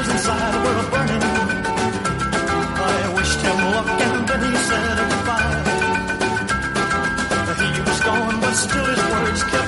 fires inside were burning. I wished him luck and then he said goodbye. He was gone, but still his words kept.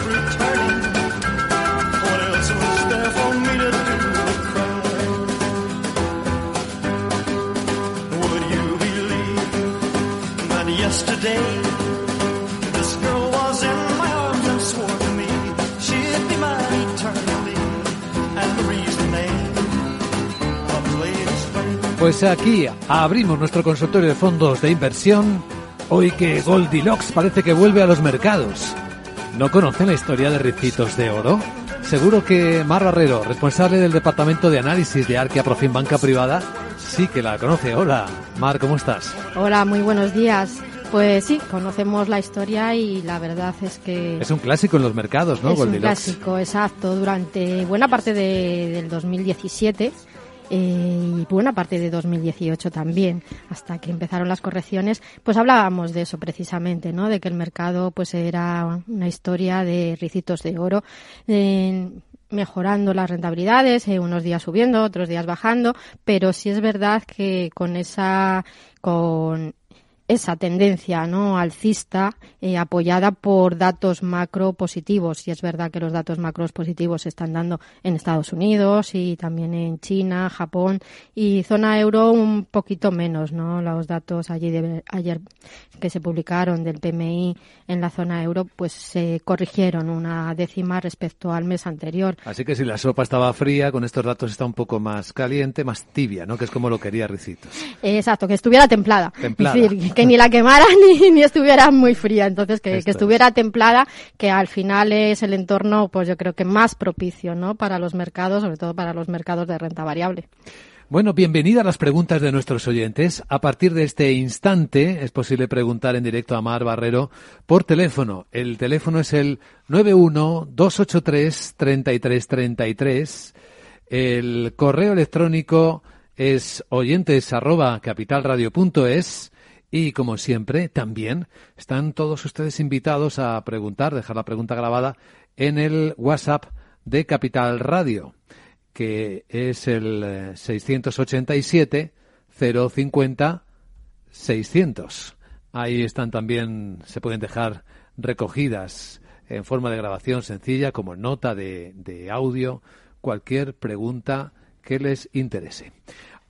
Pues aquí abrimos nuestro consultorio de fondos de inversión. Hoy que Goldilocks parece que vuelve a los mercados. ¿No conocen la historia de Ricitos de Oro? Seguro que Mar Barrero, responsable del departamento de análisis de Arquia Profim Banca Privada, sí que la conoce. Hola, Mar, ¿cómo estás? Hola, muy buenos días. Pues sí, conocemos la historia y la verdad es que... Es un clásico en los mercados, ¿no? Es un clásico, exacto. Durante buena parte de, del 2017 eh, y buena parte de 2018 también, hasta que empezaron las correcciones, pues hablábamos de eso precisamente, ¿no? De que el mercado pues era una historia de ricitos de oro. mejorando las rentabilidades, eh, unos días subiendo, otros días bajando, pero sí es verdad que con esa, con esa tendencia no alcista eh, apoyada por datos macro positivos y es verdad que los datos macros positivos se están dando en Estados Unidos y también en China, Japón y zona euro un poquito menos, ¿no? Los datos allí de, ayer que se publicaron del PMI en la zona euro pues se corrigieron una décima respecto al mes anterior. Así que si la sopa estaba fría, con estos datos está un poco más caliente, más tibia, ¿no? Que es como lo quería Ricitos. Exacto, que estuviera templada. Templada que ni la quemara ni, ni estuviera muy fría, entonces que, estuviera templada, que al final es el entorno, pues yo creo que más propicio, ¿no? Para los mercados, sobre todo para los mercados de renta variable. Bueno, bienvenida a las preguntas de nuestros oyentes. A partir de este instante es posible preguntar en directo a Mar Barrero por teléfono. El teléfono es el 91-283-3333. El correo electrónico es oyentes arroba capitalradio.es y como siempre también están todos ustedes invitados a preguntar, dejar la pregunta grabada en el WhatsApp de Capital Radio, que es el 687 050 600. Ahí están también, se pueden dejar recogidas en forma de grabación sencilla como nota de, de audio cualquier pregunta que les interese.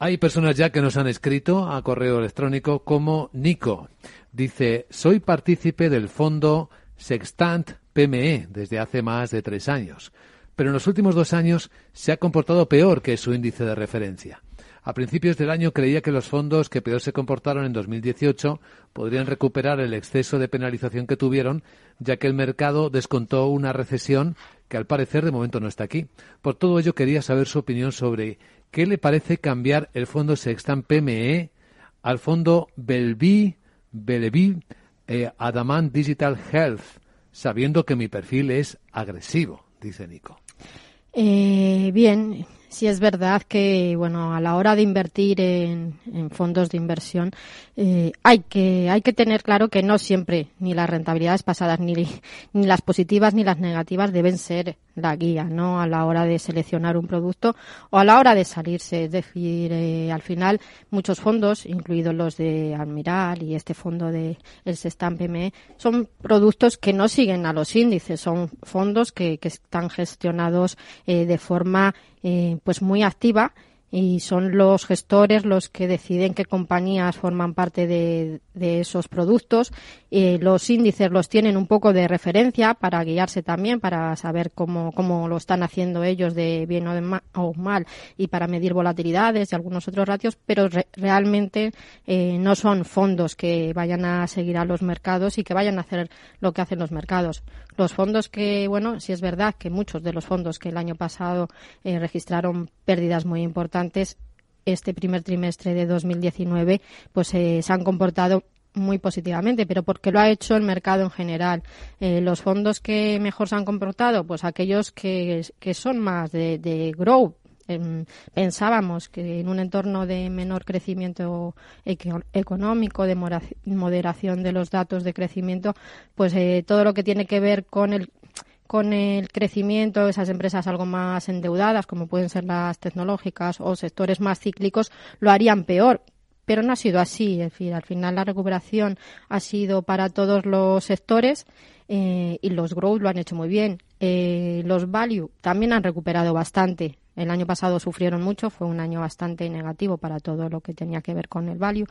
Hay personas ya que nos han escrito a correo electrónico como Nico. Dice, soy partícipe del fondo Sextant PME desde hace más de tres años, pero en los últimos dos años se ha comportado peor que su índice de referencia. A principios del año creía que los fondos que peor se comportaron en 2018 podrían recuperar el exceso de penalización que tuvieron, ya que el mercado descontó una recesión que al parecer de momento no está aquí. Por todo ello quería saber su opinión sobre ¿qué le parece cambiar el fondo Sextan PME al fondo Belvi, Belevi eh, Adamant Digital Health, sabiendo que mi perfil es agresivo, dice Nico? Eh, bien, sí es verdad que bueno a la hora de invertir en, fondos de inversión eh, hay que hay que tener claro que no siempre ni las rentabilidades pasadas ni, ni las positivas ni las negativas deben ser la guía no a la hora de seleccionar un producto o a la hora de salirse. Es decir eh, al final muchos fondos incluidos los de Admiral y este fondo de el Sestam PME son productos que no siguen a los índices. Son fondos que, que están gestionados eh, de forma eh, pues muy activa y son los gestores los que deciden qué compañías forman parte de, esos productos. Eh, los índices los tienen un poco de referencia para guiarse también, para saber cómo, cómo lo están haciendo ellos de bien o, de o mal y para medir volatilidades y algunos otros ratios, pero realmente eh, no son fondos que vayan a seguir a los mercados y que vayan a hacer lo que hacen los mercados. Los fondos que, bueno, sí es verdad que muchos de los fondos que el año pasado eh, registraron pérdidas muy importantes, este primer trimestre de 2019, pues eh, se han comportado muy positivamente, pero porque lo ha hecho el mercado en general. Eh, los fondos que mejor se han comportado, pues aquellos que, que son más de, de growth, em, pensábamos que en un entorno de menor crecimiento económico, de moderación de los datos de crecimiento, pues eh, todo lo que tiene que ver con el con el crecimiento, esas empresas algo más endeudadas, como pueden ser las tecnológicas o sectores más cíclicos, lo harían peor. Pero no ha sido así. Es decir, al final la recuperación ha sido para todos los sectores eh, y los growth lo han hecho muy bien. Eh, los value también han recuperado bastante. El año pasado sufrieron mucho, fue un año bastante negativo para todo lo que tenía que ver con el value.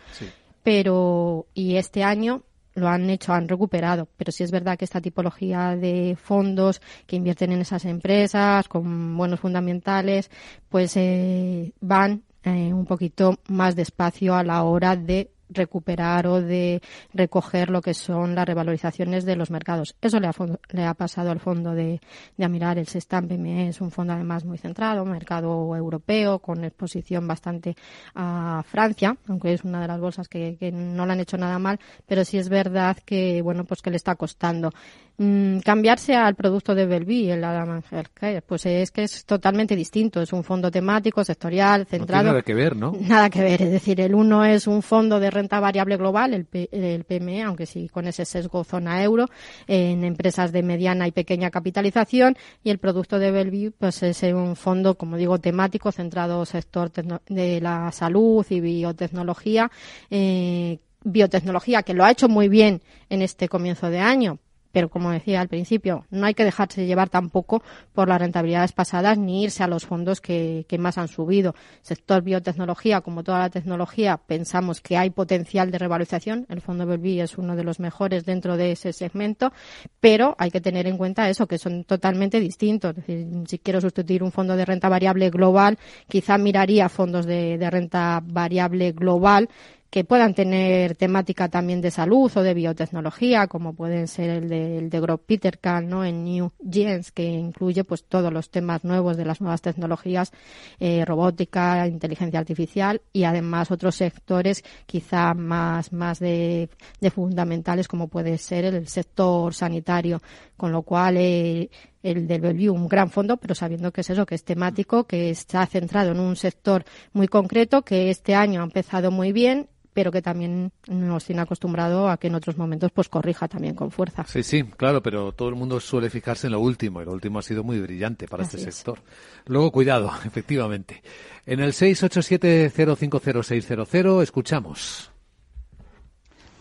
Pero, y este año lo han hecho, han recuperado. Pero sí es verdad que esta tipología de fondos que invierten en esas empresas con buenos fundamentales, pues eh, van eh, un poquito más despacio a la hora de recuperar o de recoger lo que son las revalorizaciones de los mercados. Eso le ha, le ha pasado al fondo de, de Amiral. El Sestam PME es un fondo además muy centrado, mercado europeo, con exposición bastante a Francia, aunque es una de las bolsas que, que no le han hecho nada mal, pero sí es verdad que, bueno, pues que le está costando. Mm, cambiarse al producto de Belví, el Adam Healthcare, pues es que es totalmente distinto. Es un fondo temático, sectorial, centrado. nada que ver, ¿no? Nada que ver. Es decir, el uno es un fondo de renta variable global, el, el PME, aunque sí con ese sesgo zona euro, en empresas de mediana y pequeña capitalización. Y el producto de Belview, pues es un fondo, como digo, temático, centrado sector de la salud y biotecnología. Eh, biotecnología, que lo ha hecho muy bien en este comienzo de año, pero como decía al principio, no hay que dejarse llevar tampoco por las rentabilidades pasadas ni irse a los fondos que, más han subido. Sector biotecnología, como toda la tecnología, pensamos que hay potencial de revalorización. El fondo Belví es uno de los mejores dentro de ese segmento, pero hay que tener en cuenta eso, que son totalmente distintos. Es decir, si quiero sustituir un fondo de renta variable global, quizá miraría fondos de, de renta variable global que puedan tener temática también de salud o de biotecnología, como pueden ser el de, el de Grob Petercan, ¿no? En New Gens, que incluye pues todos los temas nuevos de las nuevas tecnologías, eh, robótica, inteligencia artificial y además otros sectores quizá más, más de, de fundamentales como puede ser el sector sanitario, con lo cual eh, el del Bellevue, un gran fondo, pero sabiendo que es eso, que es temático, que está centrado en un sector muy concreto, que este año ha empezado muy bien pero que también nos tiene acostumbrado a que en otros momentos pues corrija también con fuerza. Sí, sí, claro, pero todo el mundo suele fijarse en lo último y lo último ha sido muy brillante para este sector. Luego, cuidado, efectivamente. En el 687-050600 escuchamos.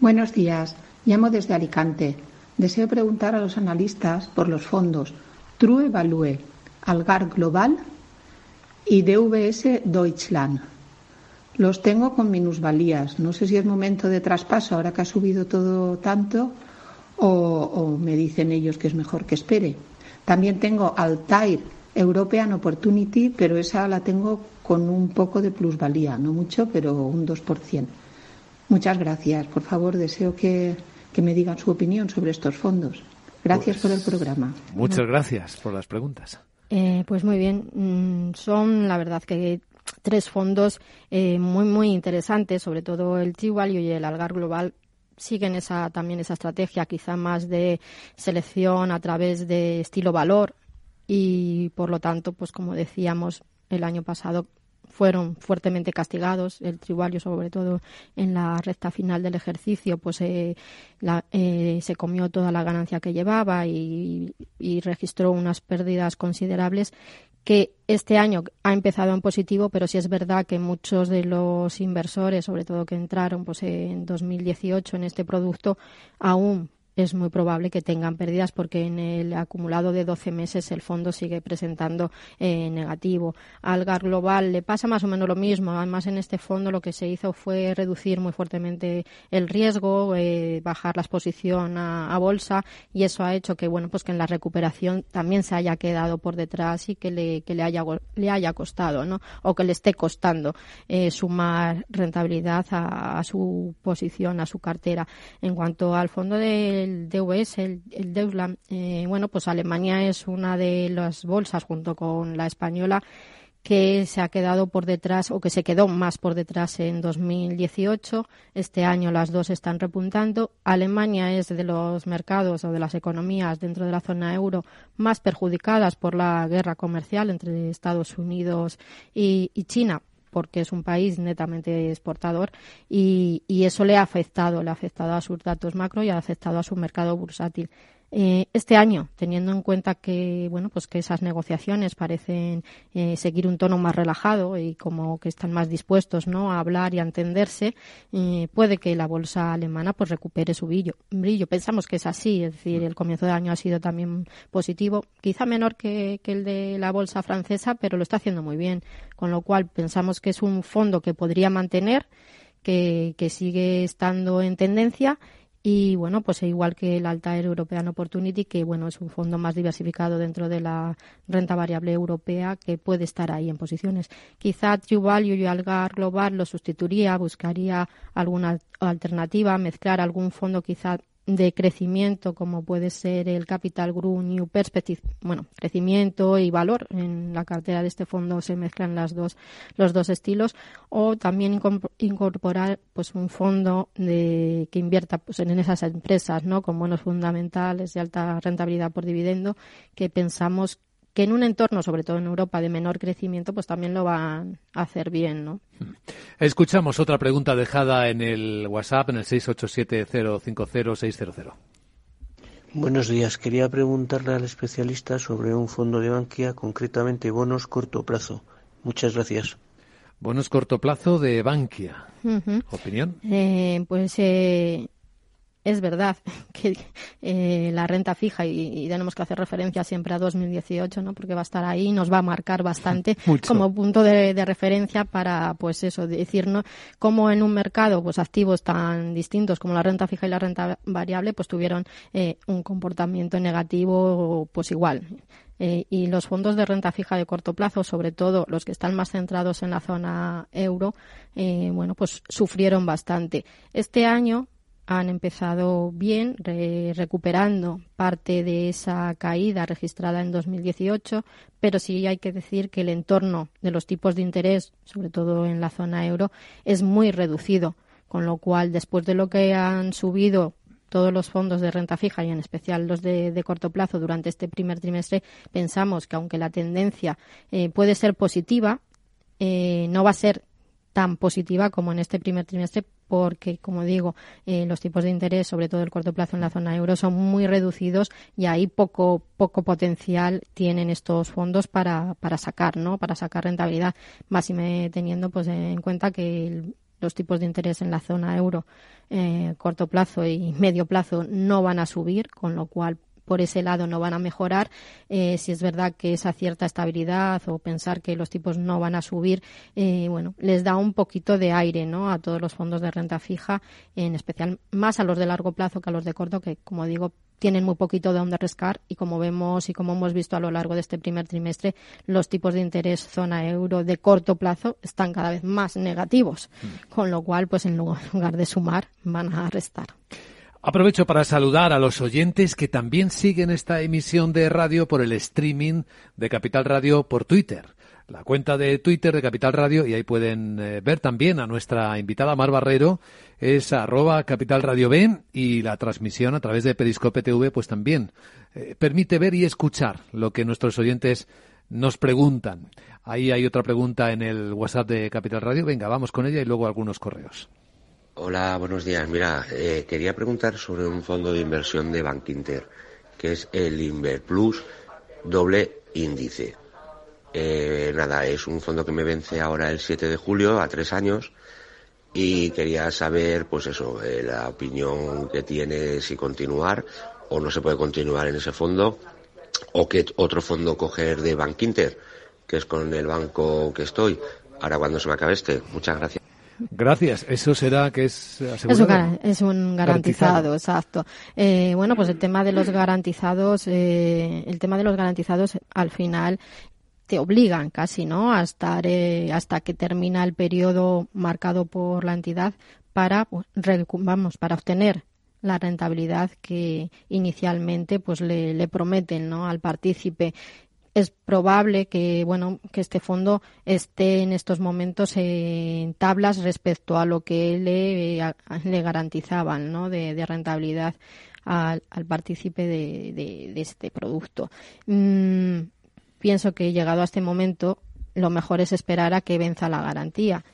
Buenos días, llamo desde Alicante. Deseo preguntar a los analistas por los fondos True Value, Algar Global y DVS Deutschland los tengo con minusvalías. No sé si es momento de traspaso ahora que ha subido todo tanto o, me dicen ellos que es mejor que espere. También tengo Altair European Opportunity, pero esa la tengo con un poco de plusvalía, no mucho, pero un 2%. Muchas gracias. Por favor, deseo que, me digan su opinión sobre estos fondos. Gracias por el pues, programa. Muchas gracias por las preguntas. Eh, pues muy bien, mm, son la verdad que tres fondos eh, muy, muy interesantes, sobre todo el T-Value y el Algar Global siguen esa también esa estrategia quizá más de selección a través de estilo valor. Y por lo tanto pues como decíamos el año pasado fueron fuertemente castigados el tribalio sobre todo en la recta final del ejercicio pues eh, eh, se comió toda la ganancia que llevaba y registró unas pérdidas considerables que este año ha empezado en positivo, pero sí es verdad que muchos de los inversores, sobre todo que entraron pues, en 2018 en este producto, aún es muy probable que tengan pérdidas porque en el acumulado de 12 meses el fondo sigue presentando eh, negativo. Al GAR Global le pasa más o menos lo mismo. Además, en este fondo lo que se hizo fue reducir muy fuertemente el riesgo, eh, bajar la exposición a, bolsa y eso ha hecho que, bueno, pues que en la recuperación también se haya quedado por detrás y que le, que le, haya, le haya costado, ¿no? O que le esté costando eh, sumar rentabilidad a, su posición, a su cartera. En cuanto al fondo del DVS, el, el Deutschland, eh, bueno, pues Alemania es una de las bolsas junto con la española que se ha quedado por detrás o que se quedó más por detrás en 2018. Este año las dos están repuntando. Alemania es de los mercados o de las economías dentro de la zona euro más perjudicadas por la guerra comercial entre Estados Unidos y China porque es un país netamente exportador y, y, eso le ha afectado, le ha afectado a sus datos macro y ha afectado a su mercado bursátil. Eh, este año, teniendo en cuenta que bueno, pues que esas negociaciones parecen eh, seguir un tono más relajado y como que están más dispuestos, ¿no? a hablar y a entenderse, eh, puede que la bolsa alemana pues recupere su brillo. brillo. Pensamos que es así, es decir, el comienzo de año ha sido también positivo, quizá menor que, que el de la bolsa francesa, pero lo está haciendo muy bien, con lo cual pensamos que es un fondo que podría mantener que, que, sigue estando en tendencia y bueno, pues igual que el Altair European Opportunity, que bueno, es un fondo más diversificado dentro de la renta variable europea que puede estar ahí en posiciones. Quizá True Value y Algar Global lo sustituiría, buscaría alguna alternativa, mezclar algún fondo quizá de crecimiento como puede ser el Capital Group New Perspective, bueno, crecimiento y valor. En la cartera de este fondo se mezclan las dos los dos estilos. O también incorporar pues un fondo de que invierta pues en esas empresas, ¿no? con buenos fundamentales de alta rentabilidad por dividendo que pensamos que en un entorno, sobre todo en Europa, de menor crecimiento, pues también lo van a hacer bien, ¿no? Escuchamos otra pregunta dejada en el WhatsApp, en el 687-050-600. Buenos días. Quería preguntarle al especialista sobre un fondo de Bankia, concretamente bonos corto plazo. Muchas gracias. Bonos corto plazo de Bankia. ¿Opinión? Eh, pues eh, es verdad que eh, la renta fija, y, tenemos que hacer referencia siempre a 2018, ¿no? porque va a estar ahí y nos va a marcar bastante como punto de, referencia para, pues eso, decirnos cómo en un mercado, pues activos tan distintos como la renta fija y la renta variable, pues tuvieron eh, un comportamiento negativo, pues igual. Eh, y los fondos de renta fija de corto plazo, sobre todo los que están más centrados en la zona euro, bueno, pues sufrieron bastante. Este año, han empezado bien, recuperando parte de esa caída registrada en 2018, pero sí hay que decir que el entorno de los tipos de interés, sobre todo en la zona euro, es muy reducido, con lo cual, después de lo que han subido todos los fondos de renta fija y en especial los de, corto plazo durante este primer trimestre, pensamos que aunque la tendencia eh, puede ser positiva, eh, no va a ser tan positiva como en este primer trimestre porque, como digo, eh, los tipos de interés, sobre todo el corto plazo en la zona euro, son muy reducidos y ahí poco, poco potencial tienen estos fondos para, para sacar, ¿no? Para sacar rentabilidad, más y teniendo pues en cuenta que los tipos de interés en la zona euro eh, corto plazo y medio plazo no van a subir, con lo cual por ese lado no van a mejorar. Eh, si es verdad que esa cierta estabilidad o pensar que los tipos no van a subir, eh, bueno, les da un poquito de aire, ¿no? A todos los fondos de renta fija, en especial más a los de largo plazo que a los de corto, que como digo tienen muy poquito de donde rescar y como vemos y como hemos visto a lo largo de este primer trimestre, los tipos de interés zona euro de corto plazo están cada vez más negativos, mm. con lo cual, pues en lugar de sumar, van a restar. Aprovecho para saludar a los oyentes que también siguen esta emisión de radio por el streaming de Capital Radio por Twitter. La cuenta de Twitter de Capital Radio, y ahí pueden eh, ver también a nuestra invitada Mar Barrero, es arroba Capital Radio B y la transmisión a través de Periscope TV pues también eh, permite ver y escuchar lo que nuestros oyentes nos preguntan. Ahí hay otra pregunta en el WhatsApp de Capital Radio. Venga, vamos con ella y luego algunos correos. Hola, buenos días. Mira, eh, quería preguntar sobre un fondo de inversión de Bankinter, que es el Inverplus doble índice. Eh, nada, es un fondo que me vence ahora el 7 de julio, a tres años, y quería saber, pues eso, eh, la opinión que tiene si continuar o no se puede continuar en ese fondo o qué otro fondo coger de Bank Inter, que es con el banco que estoy. Ahora cuando se me acabe este. Muchas gracias. Gracias. Eso será que es asegurado. Es un, garantizado, exacto. Eh, bueno, pues el tema de los garantizados, eh, el tema de los garantizados al final te obligan casi, ¿no? A estar eh, hasta que termina el periodo marcado por la entidad para, pues, vamos, para obtener la rentabilidad que inicialmente pues le, le prometen ¿no? al partícipe es probable que bueno que este fondo esté en estos momentos en tablas respecto a lo que le, le garantizaban ¿no? de, rentabilidad al, al partícipe de, de, este producto. Mm, pienso que llegado a este momento lo mejor es esperar a que venza la garantía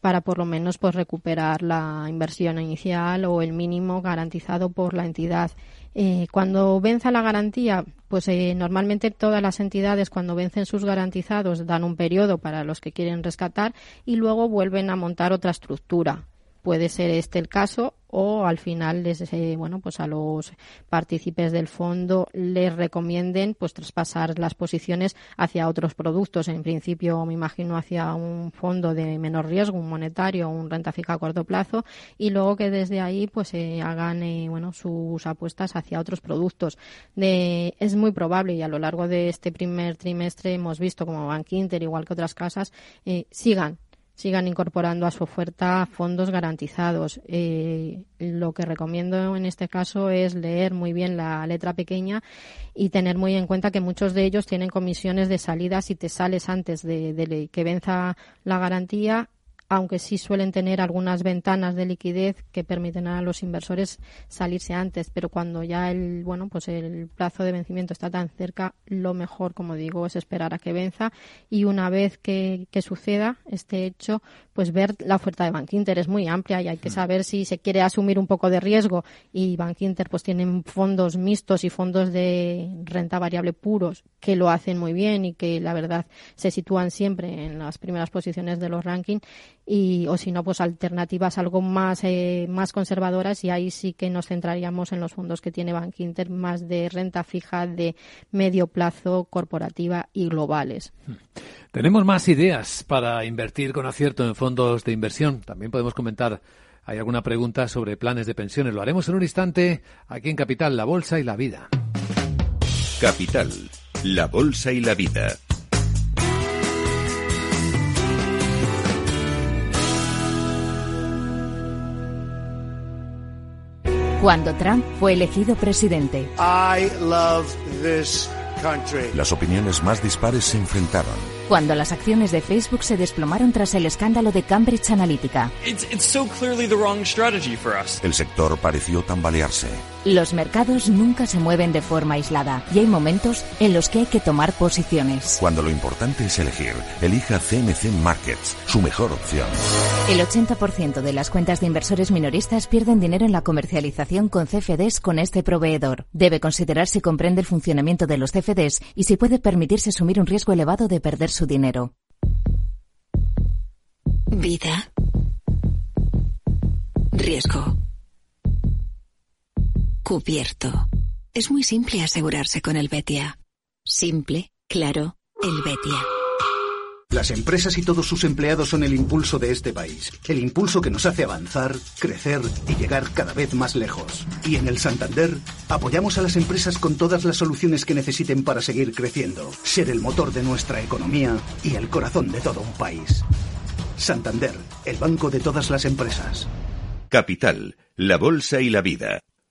para por lo menos pues recuperar la inversión inicial o el mínimo garantizado por la entidad. Eh, cuando venza la garantía, pues eh, normalmente todas las entidades cuando vencen sus garantizados dan un periodo para los que quieren rescatar y luego vuelven a montar otra estructura puede ser este el caso o al final les, eh, bueno pues a los partícipes del fondo les recomienden pues traspasar las posiciones hacia otros productos. En principio me imagino hacia un fondo de menor riesgo un monetario un renta fija a corto plazo y luego que desde ahí pues se hagan eh, bueno sus apuestas hacia otros productos. De, es muy probable y a lo largo de este primer trimestre hemos visto como Bank Inter igual que otras casas eh, sigan sigan incorporando a su oferta fondos garantizados. Eh, lo que recomiendo en este caso es leer muy bien la letra pequeña y tener muy en cuenta que muchos de ellos tienen comisiones de salida si te sales antes de que venza la garantía aunque sí suelen tener algunas ventanas de liquidez que permiten a los inversores salirse antes, pero cuando ya el bueno pues el plazo de vencimiento está tan cerca, lo mejor, como digo, es esperar a que venza y una vez que, que suceda este hecho, pues ver la oferta de Bank Inter es muy amplia y hay que mm. saber si se quiere asumir un poco de riesgo y Bank Inter pues tienen fondos mixtos y fondos de renta variable puros que lo hacen muy bien y que la verdad se sitúan siempre en las primeras posiciones de los rankings y o si no pues alternativas algo más eh, más conservadoras y ahí sí que nos centraríamos en los fondos que tiene Bank Inter más de renta fija de medio plazo corporativa y globales. Tenemos más ideas para invertir con acierto en fondos de inversión. También podemos comentar hay alguna pregunta sobre planes de pensiones. Lo haremos en un instante aquí en Capital, la Bolsa y la Vida. Capital, la Bolsa y la Vida. Cuando Trump fue elegido presidente. Las opiniones más dispares se enfrentaron cuando las acciones de Facebook se desplomaron tras el escándalo de Cambridge Analytica. El sector pareció tambalearse. Los mercados nunca se mueven de forma aislada y hay momentos en los que hay que tomar posiciones. Cuando lo importante es elegir, elija CMC Markets, su mejor opción. El 80% de las cuentas de inversores minoristas pierden dinero en la comercialización con CFDs con este proveedor. Debe considerar si comprende el funcionamiento de los CFDs y si puede permitirse asumir un riesgo elevado de perder su dinero. Vida. Riesgo. Cubierto. Es muy simple asegurarse con el Betia. Simple, claro, el Betia. Las empresas y todos sus empleados son el impulso de este país. El impulso que nos hace avanzar, crecer y llegar cada vez más lejos. Y en el Santander apoyamos a las empresas con todas las soluciones que necesiten para seguir creciendo, ser el motor de nuestra economía y el corazón de todo un país. Santander, el banco de todas las empresas. Capital, la Bolsa y la Vida.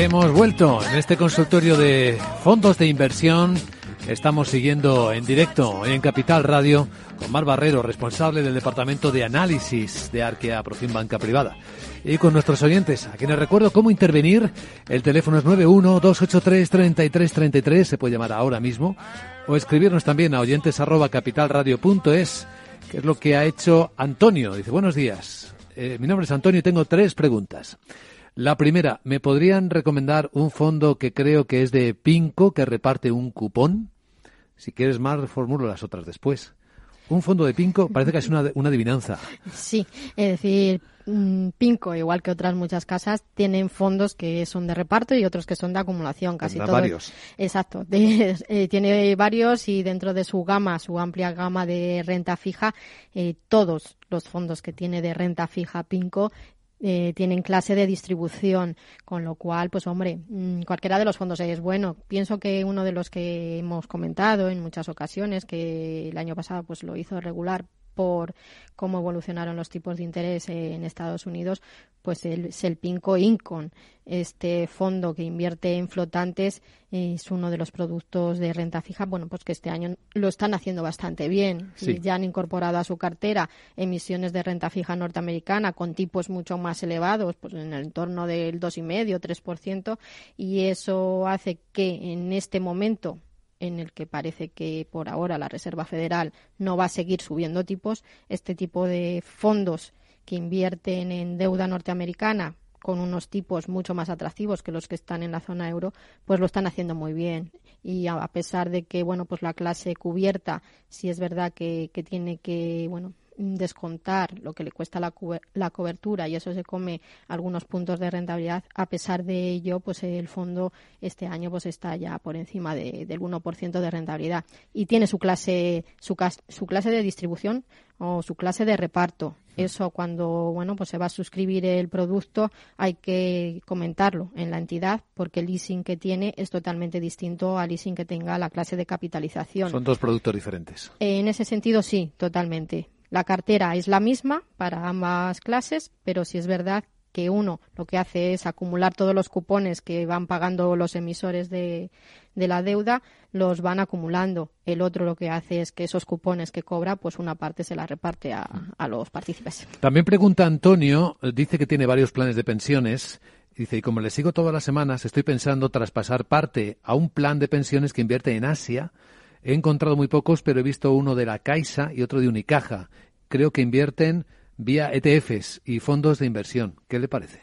Hemos vuelto en este consultorio de fondos de inversión. Estamos siguiendo en directo en Capital Radio con Mar Barrero, responsable del Departamento de Análisis de Arquea Profim Banca Privada. y con nuestros oyentes, a quienes recuerdo cómo intervenir. El teléfono es 912833333, se puede llamar ahora mismo, o escribirnos también a oyentes arroba capitalradio.es, que es lo que ha hecho Antonio. Dice, buenos días, eh, mi nombre es Antonio y tengo tres preguntas. La primera, ¿me podrían recomendar un fondo que creo que es de Pinco que reparte un cupón? Si quieres más, reformulo las otras después. Un fondo de Pinco parece que es una, una adivinanza. Sí, es decir, mm, Pinco, igual que otras muchas casas, tienen fondos que son de reparto y otros que son de acumulación, casi todos. varios. Exacto, de- eh, tiene varios y dentro de su gama, su amplia gama de renta fija, eh, todos los fondos que tiene de renta fija Pinco eh, tienen clase de distribución, con lo cual, pues hombre, mm, cualquiera de los fondos es bueno. Pienso que uno de los que hemos comentado en muchas ocasiones, que el año pasado pues lo hizo regular por cómo evolucionaron los tipos de interés en Estados Unidos, pues el, es el Pinco Incon. Este fondo que invierte en flotantes es uno de los productos de renta fija, bueno, pues que este año lo están haciendo bastante bien. Sí. Y ya han incorporado a su cartera emisiones de renta fija norteamericana con tipos mucho más elevados, pues en el entorno del 2,5, 3%, y eso hace que en este momento en el que parece que por ahora la Reserva Federal no va a seguir subiendo tipos, este tipo de fondos que invierten en deuda norteamericana con unos tipos mucho más atractivos que los que están en la zona euro, pues lo están haciendo muy bien. Y a pesar de que, bueno, pues la clase cubierta, sí es verdad que, que tiene que, bueno, descontar lo que le cuesta la, la cobertura y eso se come algunos puntos de rentabilidad, a pesar de ello, pues el fondo este año pues está ya por encima de- del 1% de rentabilidad y tiene su clase su, su clase de distribución o su clase de reparto. Eso cuando bueno pues se va a suscribir el producto hay que comentarlo en la entidad porque el leasing que tiene es totalmente distinto al leasing que tenga la clase de capitalización. Son dos productos diferentes. En ese sentido, sí, totalmente. La cartera es la misma para ambas clases, pero sí es verdad que uno lo que hace es acumular todos los cupones que van pagando los emisores de, de la deuda, los van acumulando. El otro lo que hace es que esos cupones que cobra, pues una parte se la reparte a, a los partícipes. También pregunta Antonio, dice que tiene varios planes de pensiones. Dice, y como le sigo todas las semanas, estoy pensando traspasar parte a un plan de pensiones que invierte en Asia. He encontrado muy pocos, pero he visto uno de la Caixa y otro de Unicaja. Creo que invierten vía ETFs y fondos de inversión. ¿Qué le parece?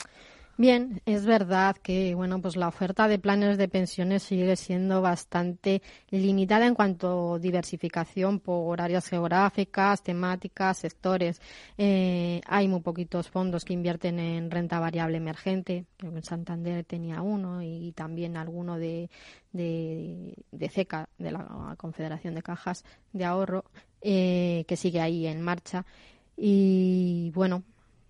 Bien, es verdad que bueno, pues la oferta de planes de pensiones sigue siendo bastante limitada en cuanto a diversificación por áreas geográficas, temáticas, sectores. Eh, hay muy poquitos fondos que invierten en renta variable emergente. Creo en Santander tenía uno y también alguno de, de, de CECA, de la Confederación de Cajas de Ahorro, eh, que sigue ahí en marcha. Y bueno,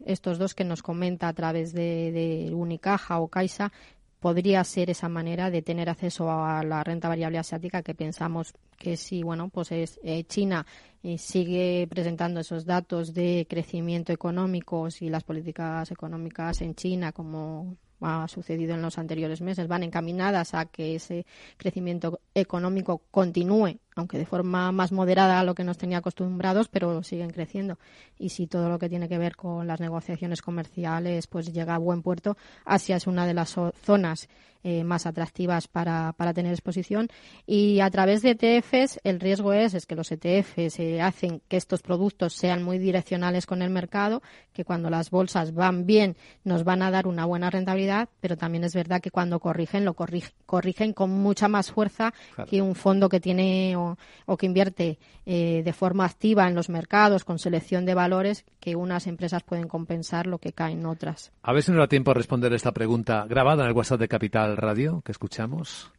estos dos que nos comenta a través de, de Unicaja o Caixa, podría ser esa manera de tener acceso a la renta variable asiática que pensamos que sí, bueno, pues es eh, China eh, sigue presentando esos datos de crecimiento económico y las políticas económicas en China como ha sucedido en los anteriores meses van encaminadas a que ese crecimiento económico continúe aunque de forma más moderada a lo que nos tenía acostumbrados, pero siguen creciendo. Y si todo lo que tiene que ver con las negociaciones comerciales pues llega a buen puerto, Asia es una de las zo- zonas eh, más atractivas para, para tener exposición. Y a través de ETFs, el riesgo es, es que los ETFs eh, hacen que estos productos sean muy direccionales con el mercado, que cuando las bolsas van bien nos van a dar una buena rentabilidad, pero también es verdad que cuando corrigen, lo corrig- corrigen con mucha más fuerza Claro. que un fondo que tiene o, o que invierte eh, de forma activa en los mercados con selección de valores que unas empresas pueden compensar lo que caen otras. A ver si nos da tiempo a responder esta pregunta grabada en el WhatsApp de Capital Radio que escuchamos.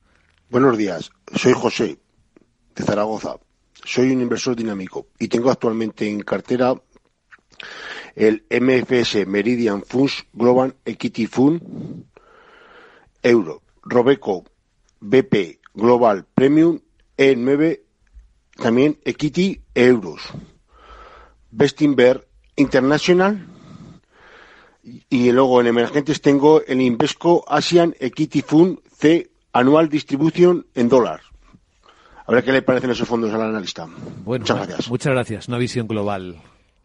Buenos días, soy José, de Zaragoza. Soy un inversor dinámico y tengo actualmente en cartera el MFS Meridian Funds Global Equity Fund Euro, Robeco BP Global Premium E9 también Equity Euros, Bestinberg International y luego en emergentes tengo el Invesco Asian Equity Fund C Anual Distribution en dólar. A ver qué le parecen esos fondos al analista. Bueno, Muchas gracias. Muchas gracias. Una visión global.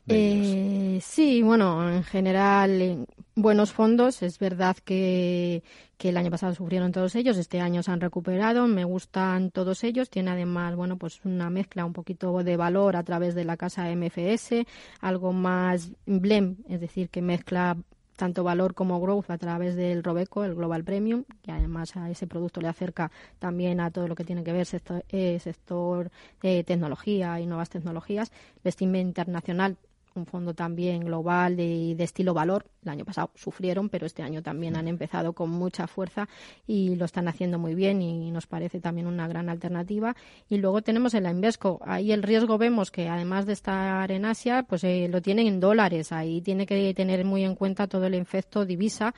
Eh, sí, bueno, en general, en- buenos fondos. Es verdad que, que, el año pasado sufrieron todos ellos, este año se han recuperado. Me gustan todos ellos. Tiene además, bueno, pues una mezcla un poquito de valor a través de la casa MFS, algo más blem, es decir, que mezcla tanto valor como growth a través del Robeco, el Global Premium, que además a ese producto le acerca también a todo lo que tiene que ver sector, eh, sector eh, tecnología y nuevas tecnologías. El internacional un fondo también global de, de, estilo valor. El año pasado sufrieron, pero este año también han empezado con mucha fuerza y lo están haciendo muy bien y nos parece también una gran alternativa. Y luego tenemos el Invesco. Ahí el riesgo vemos que además de estar en Asia, pues eh, lo tienen en dólares. Ahí tiene que tener muy en cuenta todo el efecto divisa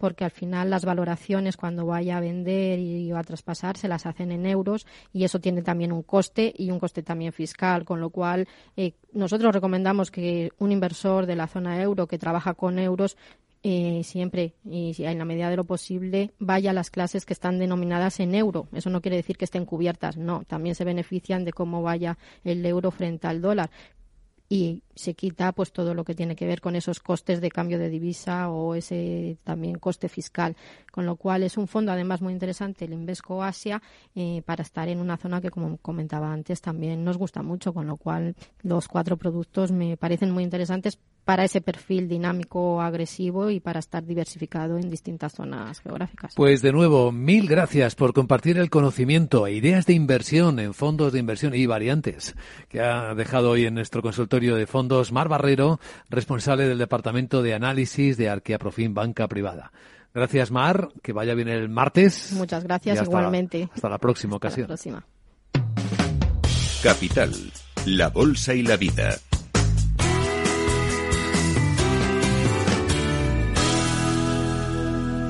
porque al final las valoraciones cuando vaya a vender y va a traspasar se las hacen en euros y eso tiene también un coste y un coste también fiscal, con lo cual eh, nosotros recomendamos que un inversor de la zona euro que trabaja con euros eh, siempre y en la medida de lo posible vaya a las clases que están denominadas en euro. Eso no quiere decir que estén cubiertas, no, también se benefician de cómo vaya el euro frente al dólar y se quita pues todo lo que tiene que ver con esos costes de cambio de divisa o ese también coste fiscal. Con lo cual es un fondo además muy interesante el Invesco Asia eh, para estar en una zona que como comentaba antes también nos gusta mucho con lo cual los cuatro productos me parecen muy interesantes para ese perfil dinámico agresivo y para estar diversificado en distintas zonas geográficas. Pues de nuevo, mil gracias por compartir el conocimiento e ideas de inversión en fondos de inversión y variantes que ha dejado hoy en nuestro consultorio de fondos Mar Barrero, responsable del Departamento de Análisis de Arquea Profim Banca Privada. Gracias, Mar. Que vaya bien el martes. Muchas gracias, igualmente. hasta la próxima ocasión. Hasta la próxima. Capital, la Bolsa y la Vida.